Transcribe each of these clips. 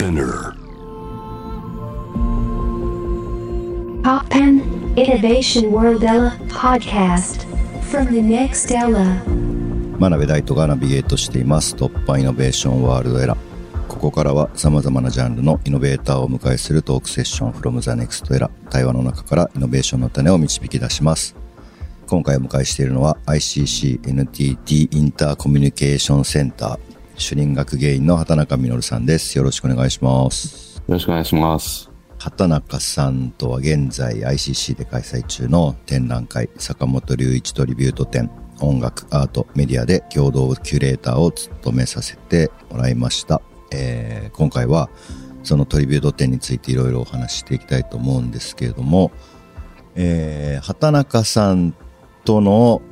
Spinner. Poppen Innovation World Ella podcast from the next Ella. 真鍋大斗がナビゲートしています。突破イノベーションワールドエラーここからは様々なジャンルのイノベーターをお迎えするトークセッション from the next era 対話の中からイノベーションの種を導き出します。今回お迎えしているのは ICC-NTT インターコミュニケーションセンター主任学芸員の畑中実さんです。よろしくお願いします。よろしくお願いします。畑中さんとは現在 ICC で開催中の展覧会坂本龍一トリビュート展音楽アートメディアで共同キュレーターを務めさせてもらいました、えー今回はそのトリビュート展についていろいろお話ししていきたいと思うんですけれども、えー畑中さんとの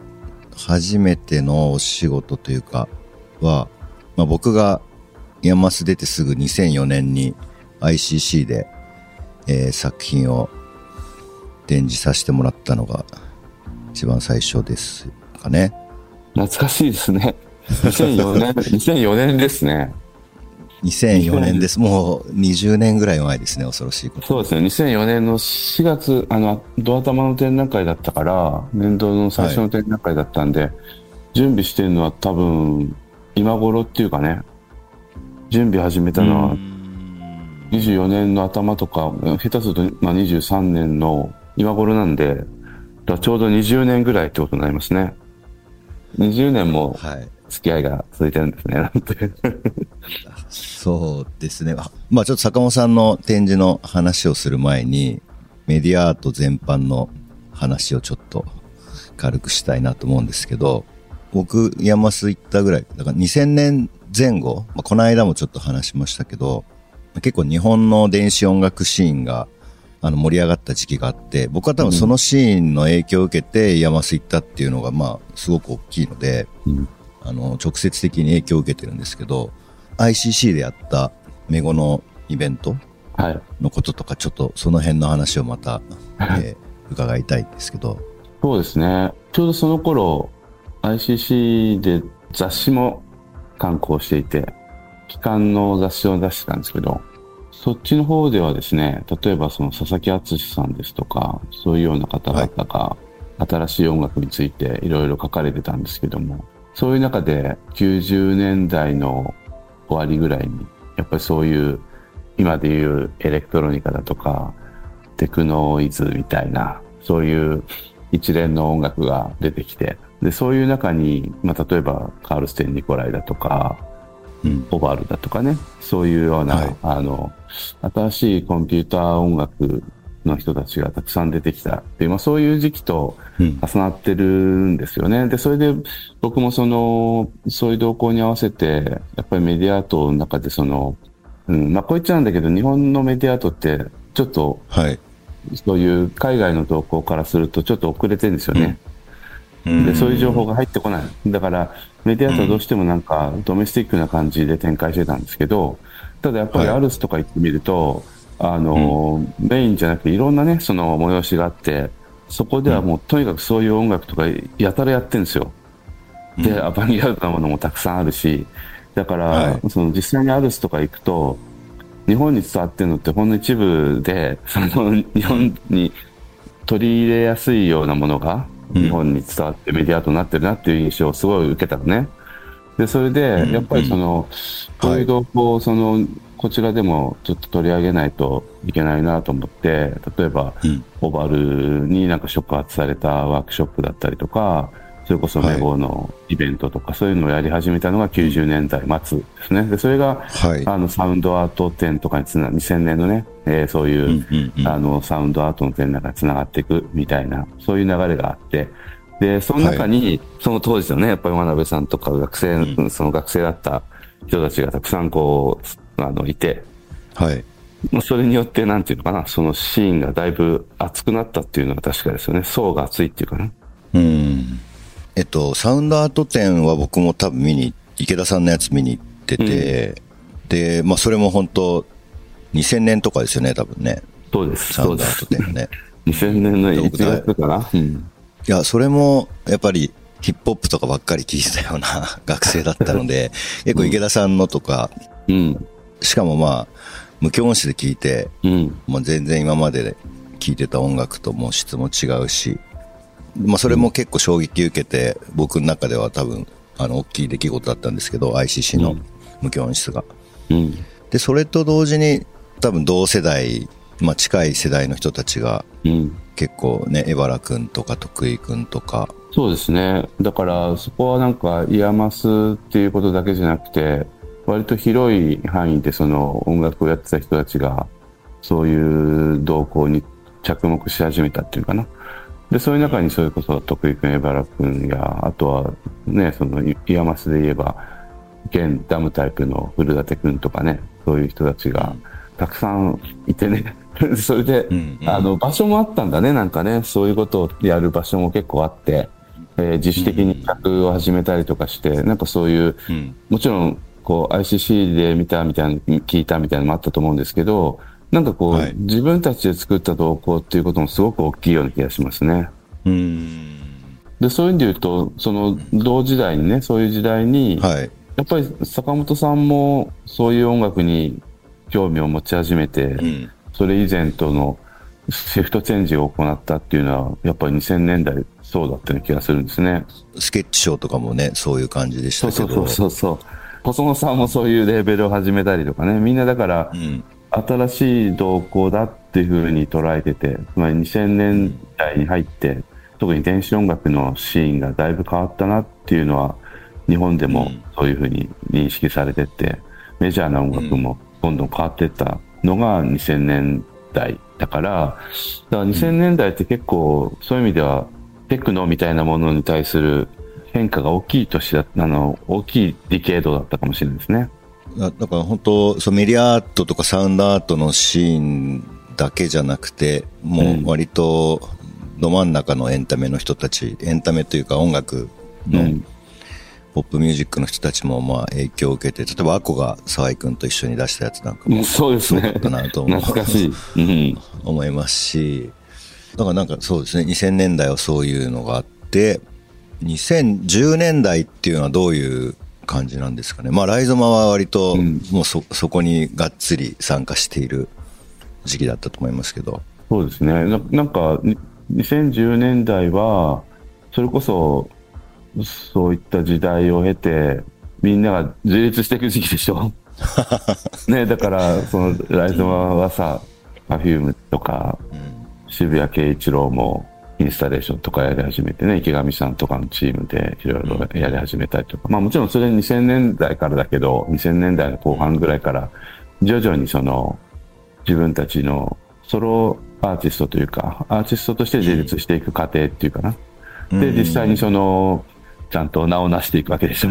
初めてのお仕事というかは、まあ、僕がマス出てすぐ2004年に ICC で、えー作品を展示させてもらったのが一番最初ですかね。懐かしいですね。2004年、2004年ですね。2004年です。もう20年ぐらい前ですね、恐ろしいこと。そうですね。2004年の4月、あの、ドア玉の展覧会だったから、年度の最初の展覧会だったんで、準備してるのは多分、今頃っていうかね、準備始めたのは24年の頭とか、下手すると、まあ、23年の今頃なんで、ちょうど20年ぐらいってことになりますね。20年もはい。付き合いが続いてるんですね、なんて。そうですね。あまあちょっと坂本さんの展示の話をする前に、メディアアート全般の話をちょっと軽くしたいなと思うんですけど、僕、 IAMAS行ったぐらい、だから2000年前後、まあ、この間もちょっと話しましたけど、結構日本の電子音楽シーンがあの盛り上がった時期があって、僕は多分そのシーンの影響を受けて IAMAS行ったっていうのがまあすごく大きいので、うんあの、直接的に影響を受けてるんですけど、ICC でやったメゴのイベントはい。のこととか、ちょっとその辺の話をまた、えー伺いたいんですけど、そうですね。ちょうどその頃、ICC で雑誌も刊行していて、機関の雑誌を出してたんですけど、そっちの方ではですね、例えばその佐々木敦さんですとか、そういうような方々が、新しい音楽についていろいろ書かれてたんですけども、そういう中で90年代の終わりぐらいに、やっぱりそういう、今でいうエレクトロニカだとか、テクノイズみたいな、そういう一連の音楽が出てきて、で、そういう中に、まあ、例えば、カールステン・ニコライだとか、うん。オバールだとかね、そういうような、はいあの、新しいコンピューター音楽の人たちがたくさん出てきたっていう、まあ、そういう時期とうん。重なってるんですよね。で、それで僕もその、そういう動向に合わせて、やっぱりメディアアートの中でその、うん、まあこう言っちゃうんだけど、日本のメディアアートって、ちょっとはい。そういう海外の動向からするとちょっと遅れてるんですよね。で、そういう情報が入ってこない。だから、メディアアートはどうしてもなんか、ドメスティックな感じで展開してたんですけど、ただやっぱりはい。アルスとか行ってみると、あの、メインじゃなくていろんなね、その催しがあって、そこではもうとにかくそういう音楽とかやたらやってるんですよ。で、アバンギャルドなものもたくさんあるし、だから、はい。その実際にアルスとか行くと、日本に伝わってるのってほんの一部で、その日本に取り入れやすいようなものがうん日本に伝わってメディアとなってるなっていう印象をすごい受けたのね。で、それで、んやっぱりその、こういう動向をその、こちらでもちょっと取り上げないといけないなと思って、例えば、うん。オバルになんか触発されたワークショップだったりとか、それこそはいメゴのイベントとか、そういうのをやり始めたのが90年代末ですね。で、それが、はい。あの、サウンドアート展とかにつな、2000年のね、えーそういう、うんうんうんあの、サウンドアートの展覧会につながっていくみたいな、そういう流れがあって、で、その中に、その当時のね、やっぱり真鍋さんとか学生、うんその学生だった人たちがたくさんこう、あの、いて、はい。まあそれによって、なんていうのかな、そのシーンがだいぶ熱くなったっていうのが確かですよね。層が熱いっていうかね。うん。えっと、サウンドアート展は僕も多分見に、池田さんのやつ見に行ってて、で、まあそれも本当2000年とかですよね、多分ね。そうです。サウンドアー。ト展ね。2000年の1僕だ月かな？うん。いや、それも、やっぱり、ヒップホップとかばっかり聞いてたような 学生だったので、結構池田さんのとか、うん。しかもまあ、無教音室で聴いて、うん。もう全然今まで聴いてた音楽とも質も違うし、まあそれも結構衝撃受けて、僕の中では多分、あの、大きい出来事だったんですけど、ICC の無響音室が。うん。で、それと同時に、多分同世代、まあ近い世代の人たちが、うん。結構ね、エバラ君とか徳井君とか、そうですね。だから、そこはなんか、 IAMAS っていうことだけじゃなくて、割と広い範囲でその音楽をやってた人たちが、そういう動向に着目し始めたっていうかな。で、そういう中にそれこそ徳井くん、エバラくんや、あとはね、その IAMAS で言えば、現ダムタイプの古舘くんとかね、そういう人たちがたくさんいてね、それで、うんうん。あの、場所もあったんだね、なんかね、そういうことをやる場所も結構あって、えー自主的に企画を始めたりとかして、なんかそういう、うん。もちろん、こう、ICC で見たみたいな、聞いたみたいなのもあったと思うんですけど、なんかこう、はい自分たちで作った動向っていうこともすごく大きいような気がしますね。うん。で、そういう意味で言うと、その、同時代にね、そういう時代に、はい。やっぱり坂本さんもそういう音楽に興味を持ち始めて、うん。それ以前とのシフトチェンジを行ったっていうのは、やっぱり2000年代そうだったような気がするんですね。スケッチショーとかもね、そういう感じでしたけど。そうそうそうそう。細野さんもそういうレーベルを始めたりとかね、みんなだからうん。新しい動向だっていうふうに捉えてて、つまり2000年代に入って、特に電子音楽のシーンがだいぶ変わったなっていうのは、日本でもそういうふうに認識されてって、メジャーな音楽もどんどん変わっていったのが2000年代だから、だから2000年代って結構そういう意味ではテクノみたいなものに対する変化が大きい年だあの、大きいディケードだったかもしれないですね。だだから本当、そうメディアアートとかサウンドアートのシーンだけじゃなくて、もう割とど真ん中のエンタメの人たち、エンタメというか音楽のうんポップミュージックの人たちもまあ影響を受けて、例えばアコが沢井くんと一緒に出したやつなんかもそうですね。かなと思う懐かしい。うん。思いますし、だからなんかそうですね、2000年代はそういうのがあって、2010年代っていうのはどういう感じなんですかね。まあ、ライゾマは割とうんもうそ、そこにがっつり参加している時期だったと思いますけど。そうですね。ななんか、に2010年代は、それこそ、そういった時代を経て、みんなが自立していく時期でしょ ね、だから、その、ライゾマはさ、パフュームとか、渋谷慶一郎もインスタレーションとかやり始めてね、池上さんとかのチームでいろいろやり始めたりとか、まあもちろんそれ2000年代からだけど、2000年代の後半ぐらいから、徐々にその、自分たちのソロアーティストというか、アーティストとして自立していく過程っていうかな。で、実際にその、ちゃんと名を成していくわけでしょ。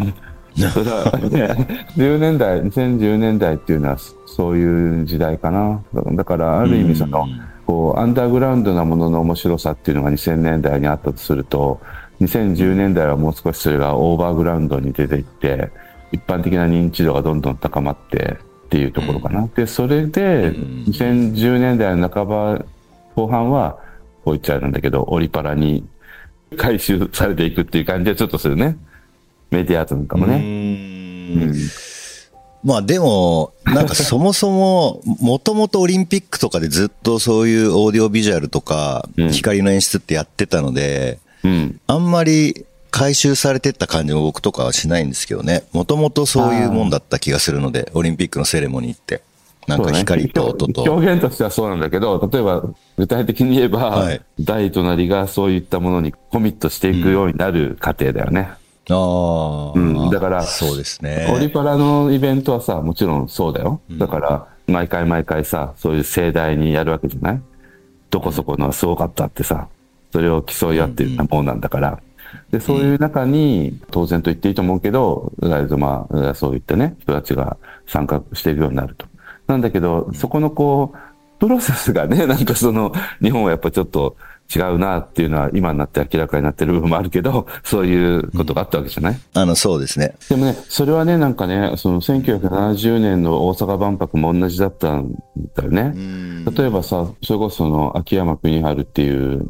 それは、ね、10年代、2010年代っていうのはそういう時代かな。だから、ある意味その、こう、アンダーグラウンドなものの面白さっていうのが2000年代にあったとすると、2010年代はもう少しそれがオーバーグラウンドに出ていって、一般的な認知度がどんどん高まってっていうところかな。で、それで、2010年代の半ば、後半は、こう言っちゃうんだけど、オリパラに回収されていくっていう感じはちょっとするね。メディアアートなんかもね。うんまあでも、なんかそもそも、もともとオリンピックとかでずっとそういうオーディオビジュアルとか、うん光の演出ってやってたので、うん。あんまり回収されてった感じも僕とかはしないんですけどね。もともとそういうもんだった気がするので、オリンピックのセレモニーって。なんか光と音と。表現としてはそうなんだけど、例えば具体的に言えば、はい大隣がそういったものにコミットしていくようになる過程だよね。ああ、うんだからそうですオリね。パラのイベントはさ、もちろんそうだよ。だから、毎回毎回さ、そういう盛大にやるわけじゃない？どこそこのはすごかったってさ、それを競い合ってるようなもんなんだから。で、そういう中に、当然と言っていいと思うけど、ライゾマ、そういったね、人たちが参加しているようになると。なんだけど、そこのこう、プロセスがね、なんかその、日本はやっぱちょっと違うなっていうのは今になって明らかになってる部分もあるけど、そういうことがあったわけじゃない、あの、そうですね。でもね、それはね、なんかね、その1970年の大阪万博も同じだったんだよね。例えばさ、それこそその秋山邦春っていう、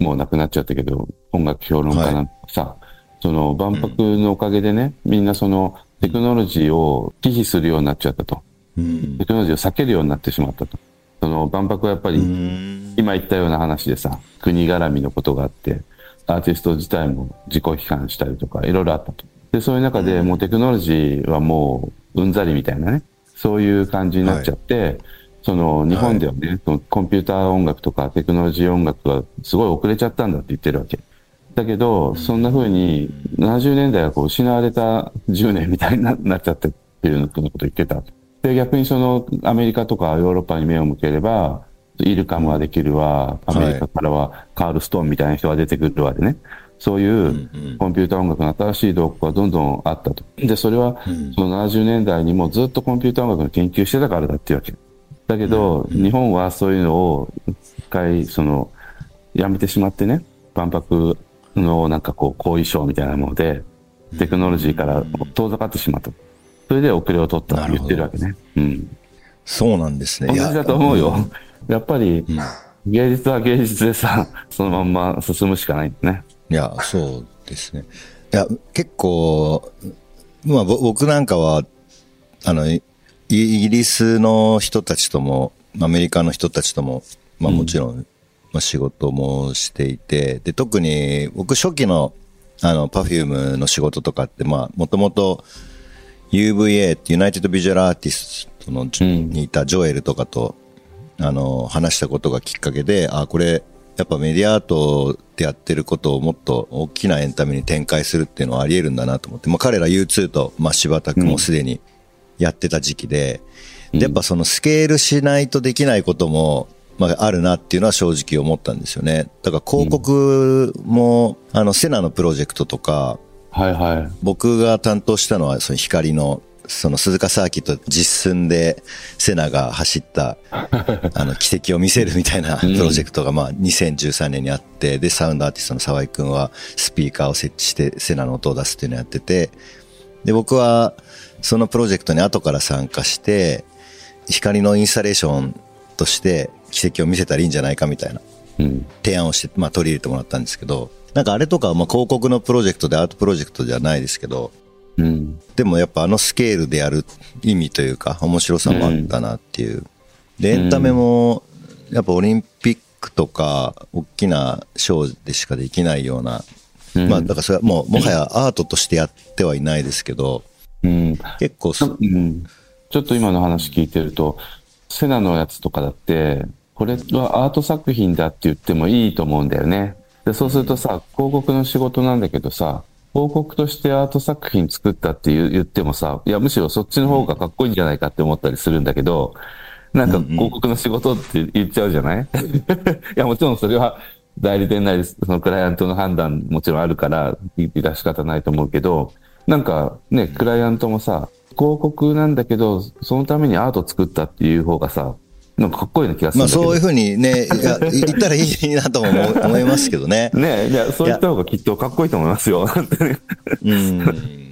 もう亡くなっちゃったけど、音楽評論家なんかさ、その万博のおかげでね、みんなそのテクノロジーを忌避するようになっちゃったと。うんテクノロジーを避けるようになってしまったと。その万博はやっぱり、うん今言ったような話でさ、国絡みのことがあって、アーティスト自体も自己批判したりとか、いろいろあったと。で、そういう中でもうテクノロジーはもううんざりみたいなね、そういう感じになっちゃって、その日本ではね、そのコンピューター音楽とかテクノロジー音楽がすごい遅れちゃったんだって言ってるわけ。だけど、そんな風に70年代はこう失われた10年みたいにななっちゃってっていうようなこと言ってた。で、逆にそのアメリカとかヨーロッパに目を向ければ、イルカムはできるわ、アメリカからはカール・ストーンみたいな人が出てくるわでね。そういうコンピューター音楽の新しい動向がどんどんあったと。で、それはその70年代にもずっとコンピューター音楽の研究してたからだっていうわけ。だけど、日本はそういうのを一回、その、やめてしまってね、万博のなんかこう、後遺症みたいなもので、テクノロジーから遠ざかってしまった。それで遅れを取ったって言ってるわけね。うん。そうなんですね。同じだと思うよ。やっぱり、ん芸術は芸術でさ、そのまんま進むしかないんだね。いや、そうですね。いや、結構、まあぼ僕なんかは、あの、イイギリスの人たちとも、アメリカの人たちとも、まあもちろん、まあ仕事もしていて、で、特に僕初期の、あの、 Perfume の仕事とかって、まあ、もともと UVA って United Visual Artists の、んにいたジョエルとかと、あの、話したことがきっかけで、あ、これ、やっぱメディアアートでやってることをもっと大きなエンタメに展開するっていうのはあり得るんだなと思って、まあ彼ら U2 と、まあ柴田君もすでにやってた時期で、でやっぱそのスケールしないとできないことも、まああるなっていうのは正直思ったんですよね。だから広告も、あのセナのプロジェクトとか、はいはい。僕が担当したのはその光のその鈴鹿サーキット実寸でセナが走った あの奇跡を見せるみたいなプロジェクトがまあ2013年にあってでサウンドアーティストの沢井くんはスピーカーを設置してセナの音を出すっていうのをやっててで僕はそのプロジェクトに後から参加して光のインスタレーションとして奇跡を見せたらいいんじゃないかみたいなうん。提案をして、まあ、取り入れてもらったんですけど、なんかあれとかはまあ広告のプロジェクトでアートプロジェクトじゃないですけど、うん。でもやっぱあのスケールでやる意味というか面白さもあったなっていう。で、エンタメもやっぱオリンピックとか大きなショーでしかできないような、うんまあだからそれはもうもはやアートとしてやってはいないですけど、うん。結構そうん。ちょっと今の話聞いてると、セナのやつとかだって、これはアート作品だって言ってもいいと思うんだよね。で、そうするとさ、広告の仕事なんだけどさ、広告としてアート作品作ったって言ってもさ、いや、むしろそっちの方がかっこいいんじゃないかって思ったりするんだけど、なんか広告の仕事って言っちゃうじゃない、いや、もちろんそれは代理店なり、そのクライアントの判断もちろんあるから、致し方ないと思うけど、なんかね、クライアントもさ、広告なんだけど、そのためにアート作ったっていう方がさ、なんかかっこいいような気がするまあ。そういうふうにね、言ったらいいなとも思いますけどね。ねいや、そういった方がきっとかっこいいと思いますよ。うん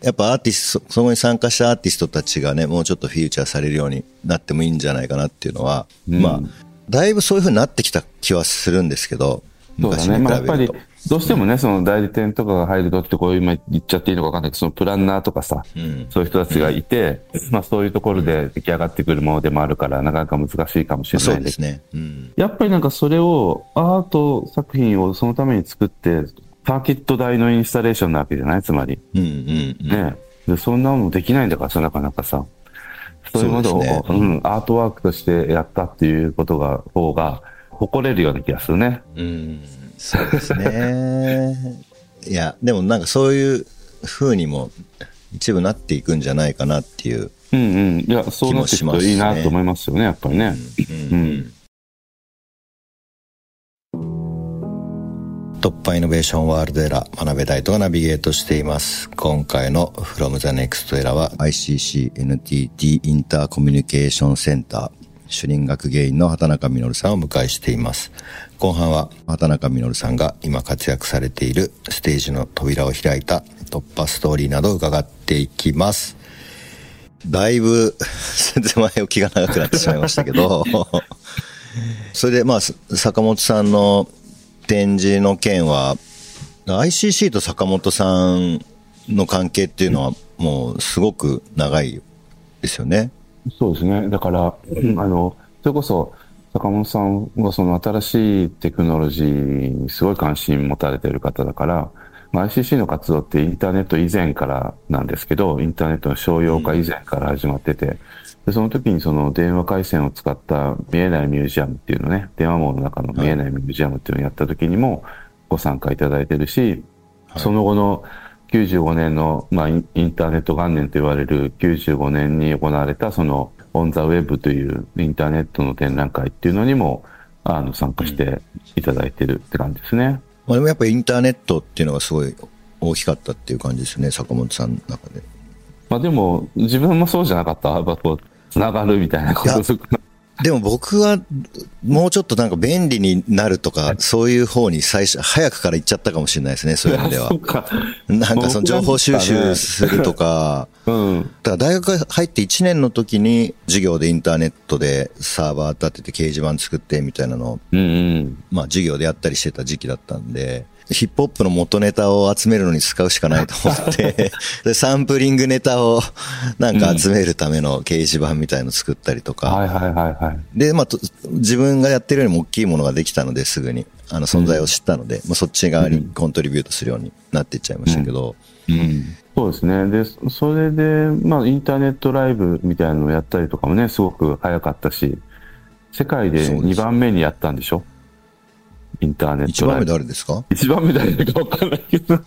やっぱアーティスト、そこに参加したアーティストたちがね、もうちょっとフィーチャーされるようになってもいいんじゃないかなっていうのは、うんまあ、だいぶそういう風になってきた気はするんですけど、そうだね。昔に比まあやっぱりべると。、どうしてもね、その代理店とかが入るとってこう今言っちゃっていいのかわかんないけど、そのプランナーとかさ、んそういう人たちがいて、まあそういうところで出来上がってくるものでもあるから、なかなか難しいかもしれないそうですね。うん。やっぱりなんかそれを、アート作品をそのために作って、サーキット台のインスタレーションなわけじゃない？つまり。うんうんうん。ね。で、そんなのもできないんだからさ、なかなかさ。そういうものを、ねうん、アートワークとしてやったっていうことが、方が、誇れるような気がするね。うん。そうですね。いや、でもなんかそういう風にも一部なっていくんじゃないかなっていう。うんうん。いや、そうなっていくといいなと思いますよね、やっぱりね。うん。突破イノベーションワールドエラー、学べ大とがナビゲートしています。今回の From the Next Era は ICC-NTT インターコミュニケーションセンター主任学芸員の畑中実さんをお迎えしています。後半は畑中実さんが今活躍されているステージの扉を開いた突破ストーリーなどを伺っていきます。だいぶ全然前置きが長くなってしまいましたけど、それでまあ、坂本さんの展示の件は、ICC と坂本さんの関係っていうのはもうすごく長いですよね。そうですね。だから、あの、それこそ、坂本さんはその新しいテクノロジーにすごい関心持たれている方だから、まあ、ICC の活動ってインターネット以前からなんですけど、インターネットの商用化以前から始まってて、でその時にその電話回線を使った見えないミュージアムっていうのね、電話網の中の見えないミュージアムっていうのをやった時にもご参加いただいてるし、はい。その後の95年の、まあ、インインターネット元年と言われる95年に行われたそのオンザウェブというインターネットの展覧会っていうのにもあの参加していただいてるって感じですね。まあでもやっぱインターネットっていうのがすごい大きかったっていう感じですね、坂本さんの中で。まあでも自分もそうじゃなかった。やっぱこう、つながるみたいなことでも僕はもうちょっとなんか便利になるとか、そういう方に最初、早くから行っちゃったかもしれないですね、そういう意味では。なんかその情報収集するとか、うん。だから大学入って1年の時に授業でインターネットでサーバー立てて掲示板作ってみたいなのを。まあ授業でやったりしてた時期だったんで、ヒップホップの元ネタを集めるのに使うしかないと思って、でサンプリングネタをなんか集めるための掲示板みたいの作ったりとか、はいはいはいはい。で、まあ、と自分がやってるよりも大きいものができたのですぐに、あの、存在を知ったので、まあ、そっち側にコントリビュートするようになっていっちゃいましたけど、うん。そうですね。で、それで、まあ、インターネットライブみたいなのをやったりとかもね、すごく早かったし、世界で2そうです番目にやったんでしょ？インターネッ一番目。誰ですか？一番目誰だか分かんないけど。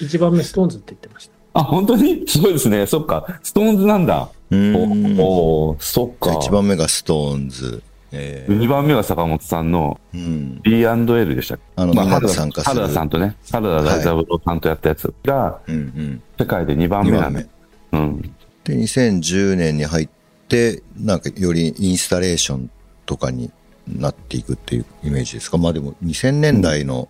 一番目ストーンズって言ってました。あ、本当に？そうですね。そっか。ストーンズなんだ。うーんおおーそっか。一番目がストーンズ、えー2番目が坂本さんのうん、B&L でしたっけ？あのみんなで参加する原田さんとね、原田大三郎さんとやったやつが、うん、うん。世界で2番2目なんだ番目。。うん。で、2010年に入って、なんかよりインスタレーションとかになっていくっていうイメージですか？まあでも2000年代の、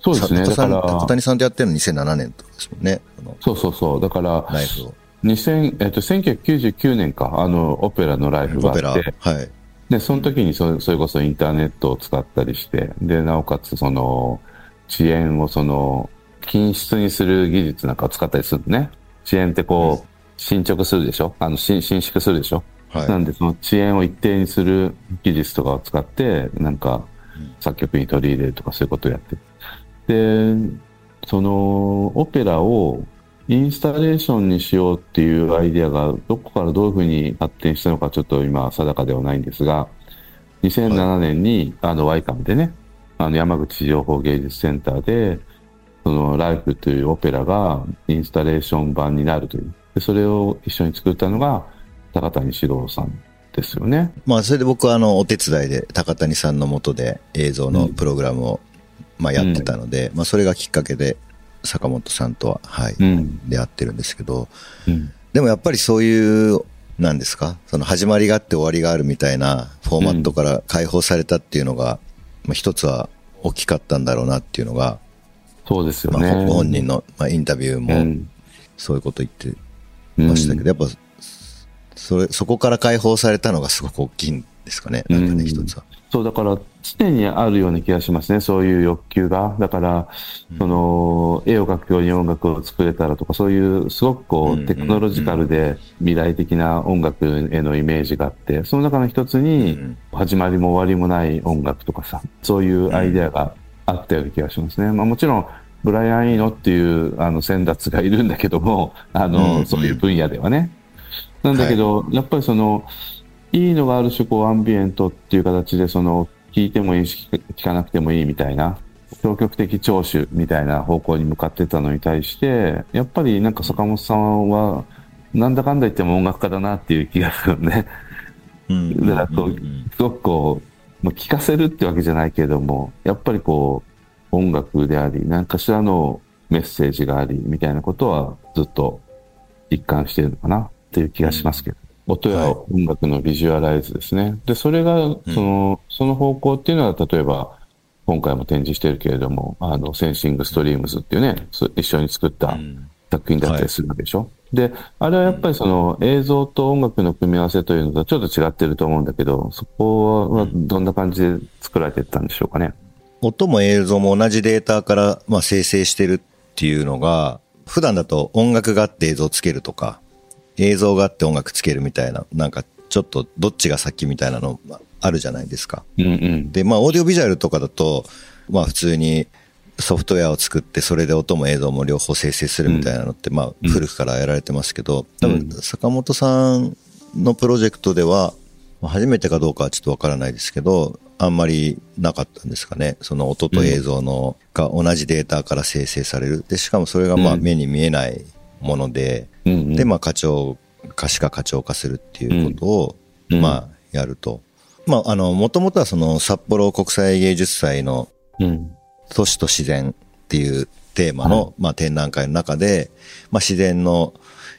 そうですね。高さんだから、高谷さんとやってるの2007年とかですもんね。そうそうそう。だから、ライフを。2000えっと、1999年か、あの、オペラのライフが。あって、はい。で、その時にそそれこそインターネットを使ったりして、で、なおかつその、遅延をその、均質にする技術なんかを使ったりするのね。遅延ってこう、進捗するでしょ？あの、伸伸縮するでしょ？はい。なんで、その遅延を一定にする技術とかを使って、なんか、作曲に取り入れるとかそういうことをやってる。で、その、オペラをインスタレーションにしようっていうアイデアが、どこからどういうふうに発展したのかちょっと今定かではないんですが、2007年に、あの、ワイカムでね、あの、山口情報芸術センターで、その、ライフというオペラがインスタレーション版になるという。で、それを一緒に作ったのが、高谷史郎さんですよね。まあ、それで僕はあの、お手伝いで高谷さんの下で映像のプログラムを、まあ、やってたので、まあ、それがきっかけで、坂本さんとは、はい、うん。出会ってるんですけど、うん。でもやっぱりそういう、なんですか？その始まりがあって終わりがあるみたいなフォーマットから解放されたっていうのが、まあ、一つは大きかったんだろうなっていうのが、そうですよまあ、本人の、まあ、インタビューうもんそういうこと言ってましたけど、やっぱ、それ、そこから解放されたのがすごく大きいんですかね。なんかね、うん一つは。そう、だから常にあるような気がしますね、そういう欲求が。だから、その、絵を描くように音楽を作れたらとか、そういうすごくこうテクノロジカルで未来的な音楽へのイメージがあって、その中の一つにうん、始まりも終わりもない音楽とかさ、そういうアイデアがあったような気がしますね。まあもちろん、ブライアン・イーノっていう、あの、先達がいるんだけども、あの、うんそういう分野ではね。なんだけど、やっぱりその、いいのがある種、こう、アンビエントっていう形で、その、聞いてもいいし、聞かなくてもいいみたいな、消極的聴取みたいな方向に向かってたのに対して、やっぱりなんか坂本さんは、なんだかんだ言っても音楽家だなっていう気がするね。うんだからこう、すごくこう、まあ、聞かせるってわけじゃないけれども、やっぱりこう、音楽であり、何かしらのメッセージがあり、みたいなことはずっと一貫してるのかなっていう気がしますけど。音やはい音楽のビジュアライズですね。で、それが、その、その方向っていうのは、例えば、今回も展示してるけれども、あの、センシングストリームズっていうね、そ一緒に作ったうん作品だったりするわけでしょ、で、あれはやっぱりその映像と音楽の組み合わせというのとはちょっと違ってると思うんだけど、そこはどんな感じで作られていったんでしょうかね。音も映像も同じデータから、まあ、生成してるっていうのが、普段だと音楽があって映像つけるとか、映像があって音楽つけるみたいな、なんかちょっとどっちが先みたいなのあるじゃないですか。うんうん。で、まあ、オーディオビジュアルとかだと、まあ、普通にソフトウェアを作って、それで音も映像も両方生成するみたいなのって、まあ、うん古くからやられてますけど、多うん分、坂本さんのプロジェクトでは、まあ初めてかどうかはちょっとわからないですけど、あんまりなかったんですかね。その音と映像の、が同じデータから生成される。で、しかもそれがまあうん目に見えないもので、うんうん、で、まあ、課長、可視化課長化するっていうことを、うんまあ、やると。まあ、あの、もともとはその、札幌国際芸術祭のうん。都市と自然っていうテーマの、まあ、展覧会の中で、まあ、自然の、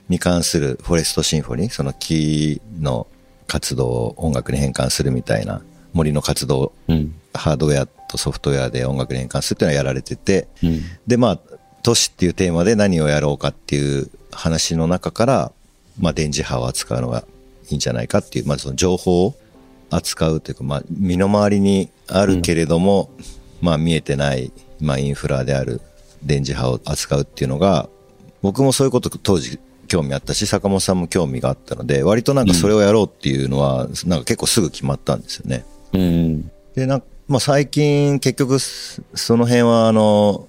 に関するフォレストシンフォニー、その木の活動を音楽に変換するみたいな、森の活動をうん。ハードウェアとソフトウェアで音楽に変換するっていうのはやられてて、うん。で、まあ、都市っていうテーマで何をやろうかっていう話の中から、まあ、電磁波を扱うのがいいんじゃないかっていう、まずその情報を扱うというか、まあ、身の回りにあるけれども、まあ、見えてない、まあ、インフラである電磁波を扱うっていうのが、僕もそういうこと当時興味あったし、坂本さんも興味があったので、割となんかそれをやろうっていうのは、なんか結構すぐ決まったんですよね。うん。で、なんまあ、最近結局そその辺はあの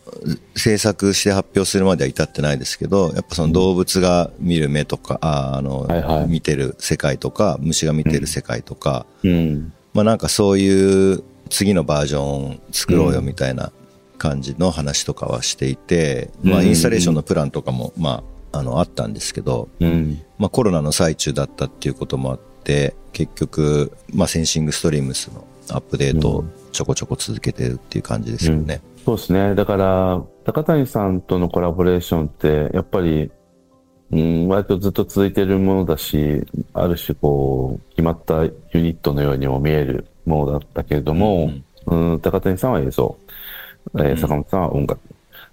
制作して発表するまでは至ってないですけどやっぱその動物が見る目とか、ああの、見てる世界とか虫が見てる世界とか、うん。まあなんかそういう次のバージョン作ろうよみたいな感じの話とかはしていて、まあうんインスタレーションのプランとかもまああのあったんですけど、うん。まあコロナの最中だったっていうこともあって、結局、まあセンシングストリームスのアップデートをちょこちょこ続けてるっていう感じですよね。そうですね。だから、高谷さんとのコラボレーションって、やっぱり、うん、割とずっと続いてるものだし、ある種こう、決まったユニットのようにも見えるものだったけれども、うん、高谷さんは映像、えーうん坂本さんは音楽。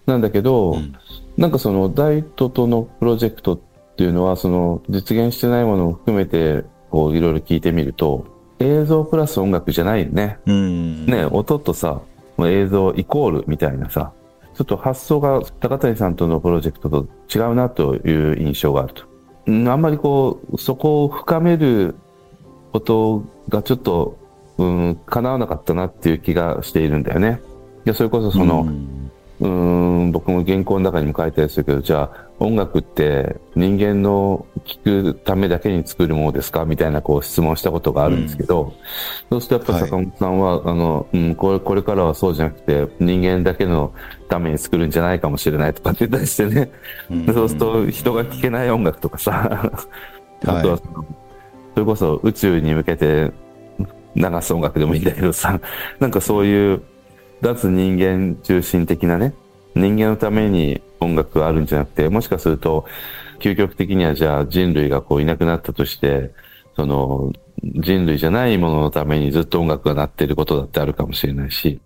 なんだけど、うんなんかその、ダイトとのプロジェクトっていうのは、その、実現してないものを含めて、こう、いろいろ聞いてみると、映像プラス音楽じゃないね。うん。ね、音とさ、映像イコールみたいなさ、ちょっと発想が高谷さんとのプロジェクトと違うなという印象があると。うんあんまりこう、そこを深めることがちょっと、うん、叶わなかったなっていう気がしているんだよね。いや、それこそその、うーん、僕も原稿の中にも書いたりするけど、じゃあ音楽って人間の聞くためだけに作るものですかみたいなこう質問したことがあるんですけど、そうするとやっぱ坂本さんは、あの、うん、これ、これからはそうじゃなくて人間だけのために作るんじゃないかもしれないとかって言ったりしてね、うん。そうすると人が聴けない音楽とかさ、あとはその、それこそ宇宙に向けて流す音楽でもいいんだけどさ、なんかそういう脱人間中心的なね、人間のために音楽があるんじゃなくて、もしかすると、究極的にはじゃあ人類がこういなくなったとして、その人類じゃないもののためにずっと音楽が鳴っていることだってあるかもしれないし、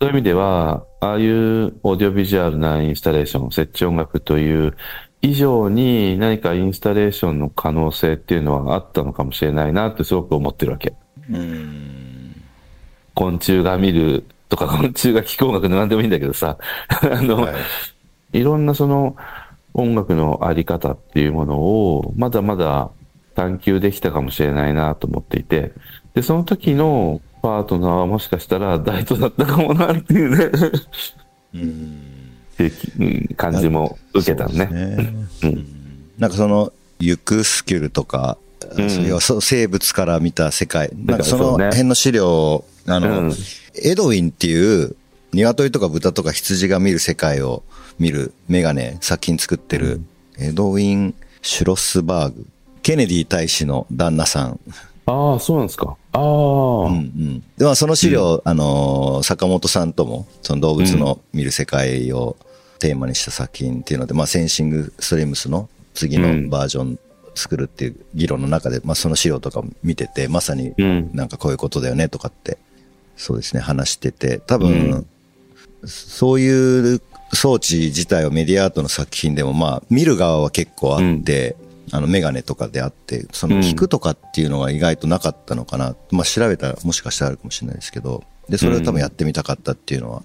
そういう意味では、ああいうオーディオビジュアルなインスタレーション、設置音楽という以上に何かインスタレーションの可能性っていうのはあったのかもしれないなってすごく思ってるわけ。うん。昆虫が見るとか、昆虫が聴く音楽で何でもいいんだけどさ、あの、はい。いろんなその音楽のあり方っていうものをまだまだ探求できたかもしれないなと思っていて、で、その時のパートナーはもしかしたら大東だったかもなっていうね、うん。って感じも受けたのね。そうん。なんかその、ユクスキュルとか、うん。そういうそう生物から見た世界、なんかその辺の資料を、あの、うんエドウィンっていう、鶏とか豚とか羊が見る世界を見るメガネ、作品作ってる、エドウィン・シュロスバーグ。ケネディ大使の旦那さん。ああ、そうなんですか。ああ、うんうん。で、まあその資料、あのー、坂本さんとも、その動物の見る世界をテーマにした作品っていうので、まあセンシングストリームスの次のバージョン作るっていう議論の中で、まあその資料とかを見てて、まさにうん。なんかこういうことだよねとかって、そうですね、話してて、多分、うん。そういう装置自体はメディアアートの作品でも、まあ、見る側は結構あって、あの、メガネとかであって、そのうん。聞くとかっていうのが意外となかったのかな。まあ、調べたらもしかしたらあるかもしれないですけど、で、それを多分やってみたかったっていうのは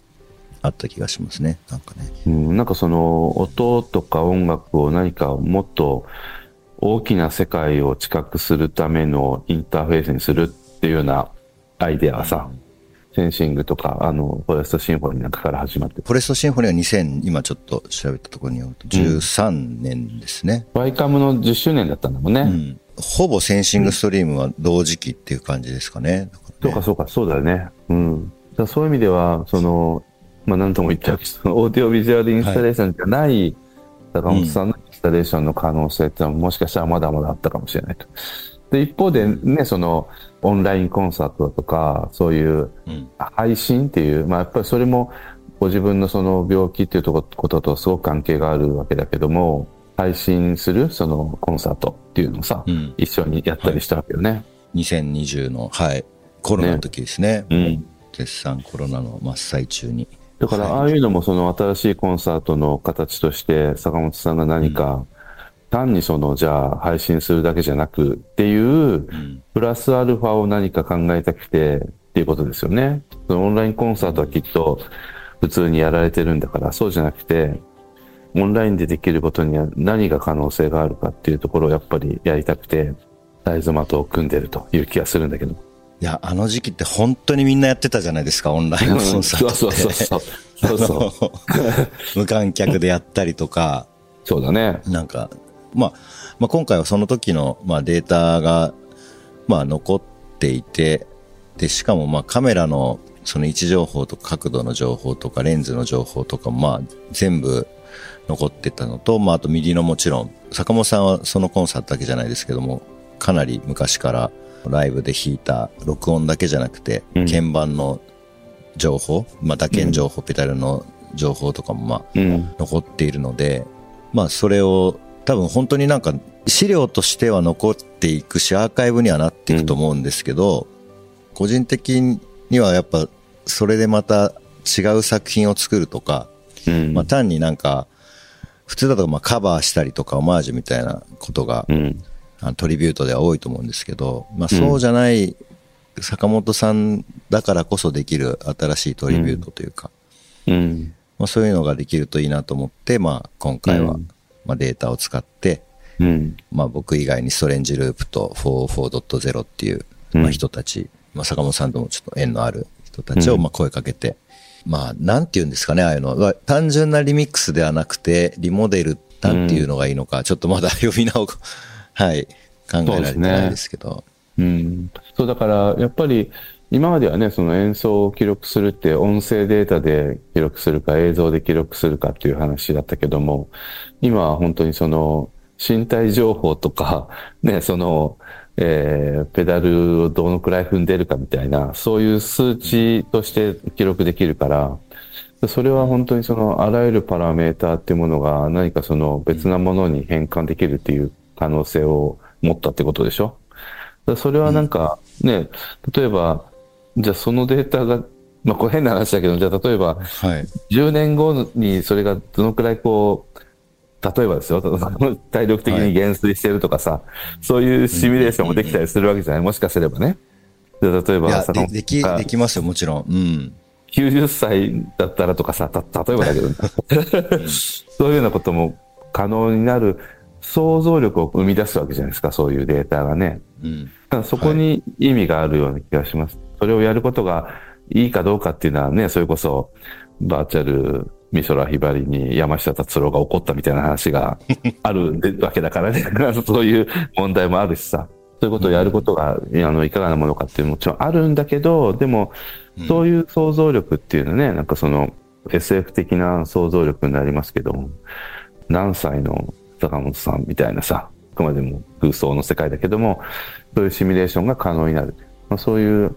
あった気がしますね。なんかね。うん、なんかその音とか音楽を何かもっと大きな世界を知覚するためのインターフェースにするっていうようなアイデアがさ、センシングとか、あの、 Forest Symphony なんかから始まって、フォレストシンフォニーは2000、今ちょっと調べたところによると13年ですね。 YCAM の10周年だったんだもんね。うん。ほぼ Sensing Stream は同時期っていう感じですかね。そうか、そうか、そうだよね。うん。だそういう意味では、その、まあ、なんとも言っちゃうけど、オーディオビジュアルインスタレーションじゃない、坂本さんのインスタレーションの可能性ってのはもしかしたらまだまだあったかもしれないと。で、一方でね、その、オンラインコンサートだとか、そういううん。配信っていう、まあ、やっぱりそれもご自分のその病気っていうとここととすごく関係があるわけだけども、配信するそのコンサートっていうのをさ、うん。一緒にやったりしたわけよね。2020の、はい。コロナの時ですね。うん。絶賛コロナの真っ最中に。だから、ああいうのもその新しいコンサートの形として、坂本さんが何か、単にその、じゃあ配信するだけじゃなくっていう、うん。プラスアルファを何か考えたくてっていうことですよね。そのオンラインコンサートはきっと普通にやられてるんだから、そうじゃなくて、オンラインでできることには何が可能性があるかっていうところをやっぱりやりたくて、大豆マトを組んでるという気がするんだけど。いや、あの時期って本当にみんなやってたじゃないですか、オンラインコンサート。そうそうそうそう。そうそう。あ の無観客でやったりとか、そうだね。なんか、まあ、まあ今回はその時の、まあ、データが、まあ残っていて、で、しかもまあカメラのその位置情報とか角度の情報とかレンズの情報とかもまあ全部残ってたのと、まああと MIDI のもちろん、坂本さんはそのコンサートだけじゃないですけども、かなり昔からライブで弾いた録音だけじゃなくて、うん鍵盤の情報、まあ打鍵情報、ペダルの情報とかもまあうん。残っているので、まあそれを多分本当になんか資料としては残っていくしアーカイブにはなっていくと思うんですけど、個人的にはやっぱそれでまた違う作品を作るとか、うん。まあ単になんか普通だとまあカバーしたりとかオマージュみたいなことが、うん。あのトリビュートでは多いと思うんですけど、まあそうじゃない坂本さんだからこそできる新しいトリビュートというか、うん。まあ、そういうのができるといいなと思って、まあ、今回は、うんまあ、データを使って、うん。まあ、僕以外にストレンジループと44.0っていう、うんまあ、人たち、まあ、坂本さんともちょっと縁のある人たちを、うんまあ、声かけて、まあ、なんて言うんですかね、ああいうの。まあ単純なリミックスではなくて、リモデル、なんていうのがいいのか、ちょっとまだ呼び名を、はい、考えられてないですけど。うん。そう、だから、やっぱり、今まではね、その演奏を記録するって、音声データで記録するか、映像で記録するかっていう話だったけども、今は本当にその、身体情報とか、ね、その、えー、ペダルをどのくらい踏んでるかみたいな、そういう数値として記録できるから、それは本当にそのあらゆるパラメーターっていうものが何かその別なものに変換できるっていう可能性を持ったってことでしょ？それはなんかね、例えば、じゃあそのデータが、まあこれ変な話だけど、じゃあ例えばはい。10年後にそれがどのくらいこう、例えばですよ、体力的に減衰してるとかさ、そういうシミュレーションもできたりするわけじゃない？もしかすればね。で例えば、ででき、ができますよ、もちろん。うん。90歳だったらとかさ、た、例えばだけど、そういうようなことも可能になる想像力を生み出すわけじゃないですか、そういうデータがね。うん。だからそこに意味があるような気がします。それをやることがいいかどうかっていうのはね、それこそバーチャル美空ひばりに山下達郎が怒ったみたいな話があるわけだからね。そういう問題もあるしさ。そういうことをやることが、あの、いかがなものかっていうのももちろんあるんだけど、でも、そういう想像力っていうのはね、なんかその SF 的な想像力になりますけど、何歳の坂本さんみたいなさ、あくまでも空想の世界だけども、そういうシミュレーションが可能になる。まあ、そういう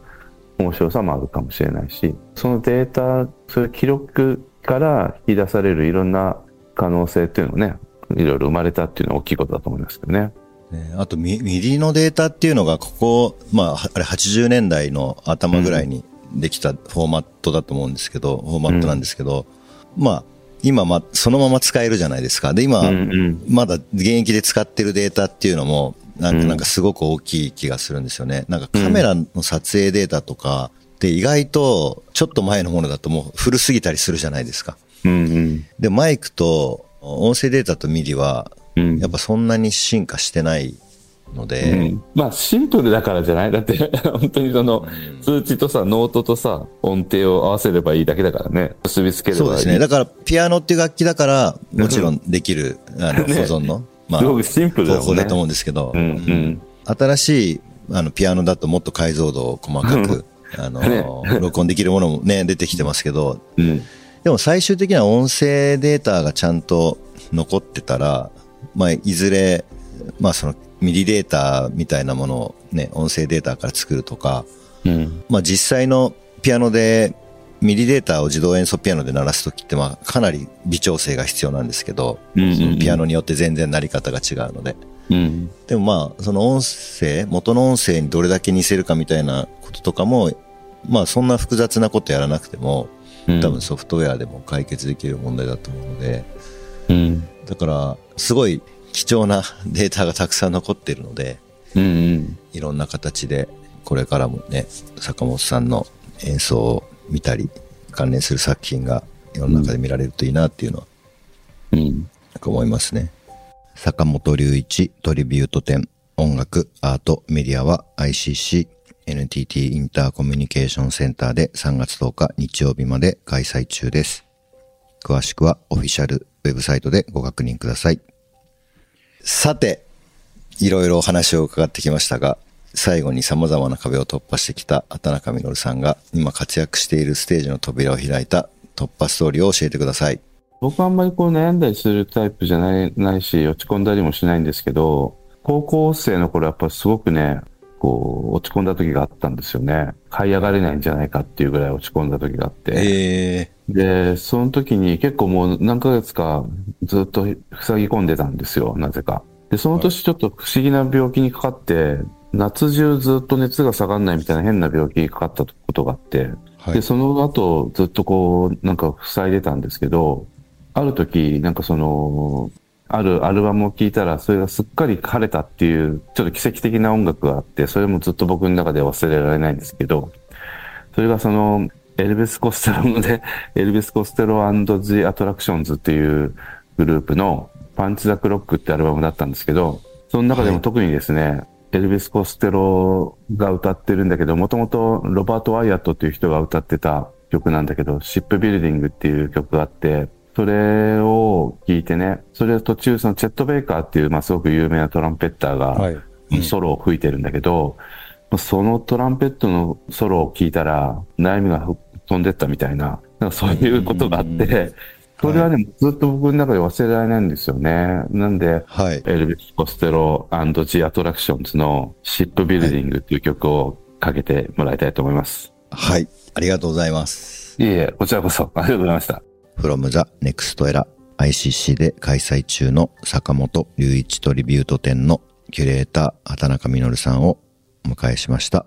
面白さもあるかもしれないし、そのデータ、そういう記録から引き出されるいろんな可能性っていうのもね、いろいろ生まれたっていうのは大きいことだと思いますけどね。ねあとミ、 MIDI のデータっていうのが、ここ、まあ、あれ80年代の頭ぐらいにできたフォーマットだと思うんですけど、フォーマットなんですけど、まあ、今、まあ、そのまま使えるじゃないですか。で、今、うんうんまだ現役で使ってるデータっていうのも、なんか、うんなんかすごく大きい気がするんですよね。なんかカメラの撮影データとかって意外と、ちょっと前のものだともう古すぎたりするじゃないですか。うんうん。で、マイクと音声データと MIDI は、うんやっぱそんなに進化してないので、うんまあシンプルだからじゃない？だって本当にその数値とさ、ノートとさ、音程を合わせればいいだけだからね。結びつければいい。そうですね。だから、ピアノっていう楽器だから、もちろんできる、あの、保存の、まあ、すごくシンプルだね。方法だと思うんですけど、うんうん。新しい、あの、ピアノだともっと解像度を細かく、あの、ね。録音できるものもね、出てきてますけど、うん。でも最終的な音声データがちゃんと残ってたら、まあ、いずれ、まあ、その、ミリデータみたいなものをね、音声データから作るとか、うん。まあ、実際のピアノで、ミリデータを自動演奏ピアノで鳴らすときって、まあ、かなり微調整が必要なんですけど、ピアノによって全然鳴り方が違うので。うん。でもまあ、その音声、元の音声にどれだけ似せるかみたいなこととかも、まあ、そんな複雑なことやらなくても、うん多分ソフトウェアでも解決できる問題だと思うので、うん。だから、すごい貴重なデータがたくさん残ってるので、うんうん。いろんな形で、これからもね、坂本さんの演奏を見たり、関連する作品が世の中で見られるといいなっていうのは、うん。なんか思いますね。坂本隆一トリビュート展、音楽、アート、メディアは ICC、NTT インターコミュニケーションセンターで3月10日日曜日まで開催中です。詳しくはオフィシャルウェブサイトでご確認ください。さて、いろいろお話を伺ってきましたが、最後に様々な壁を突破してきた畑中実さんが今活躍しているステージの扉を開いた突破ストーリーを教えてください。僕はあんまりこう悩んだりするタイプじゃないないし、落ち込んだりもしないんですけど、高校生の頃やっぱすごくね、こう、落ち込んだ時があったんですよね。這い上がれないんじゃないかっていうぐらい落ち込んだ時があって。えで、その時に結構もう何ヶ月かずっと塞ぎ込んでたんですよ、なぜか。で、その年ちょっと不思議な病気にかかって、夏中ずっと熱が下がんないみたいな変な病気にかかったことがあって、はい。で、その後ずっとこう、なんか塞いでたんですけど、ある時、なんかその、あるアルバムを聴いたら、それがすっかり晴れたっていう、ちょっと奇跡的な音楽があって、それもずっと僕の中で忘れられないんですけど、それがその、エルベス・コステロので、エルベス・コステロジ・アトラクションズっていうグループのパンチ・ザ・クロックってアルバムだったんですけど、その中でも特にですね、エルベス・コステロが歌ってるんだけど、もともとロバート・ワイアットっていう人が歌ってた曲なんだけど、シップ・ビルディングっていう曲があって、それを聞いてね、それは途中そのチェット・ベイカーっていう、まあ、すごく有名なトランペッターが、はい。ソロを吹いてるんだけど、そのトランペットのソロを聞いたら、悩みが飛んでったみたいな、なんかそういうことがあって、それはね、ずっと僕の中で忘れられないんですよね。なんで、はい。エルビス・コステロジ・アトラクションズのシップビルディングっていう曲をかけてもらいたいと思います。はい。ありがとうございます。いえいえ、こちらこそありがとうございました。from the next era ICC で開催中の坂本隆一トリビュート展のキュレーター畑中実さんをお迎えしました。